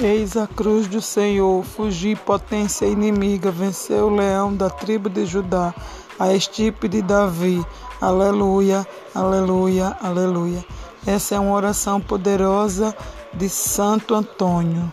Eis a cruz do Senhor, fugi potência inimiga, venceu o leão da tribo de Judá, a estipe de Davi. Aleluia, aleluia, aleluia. Essa é uma oração poderosa de Santo Antônio.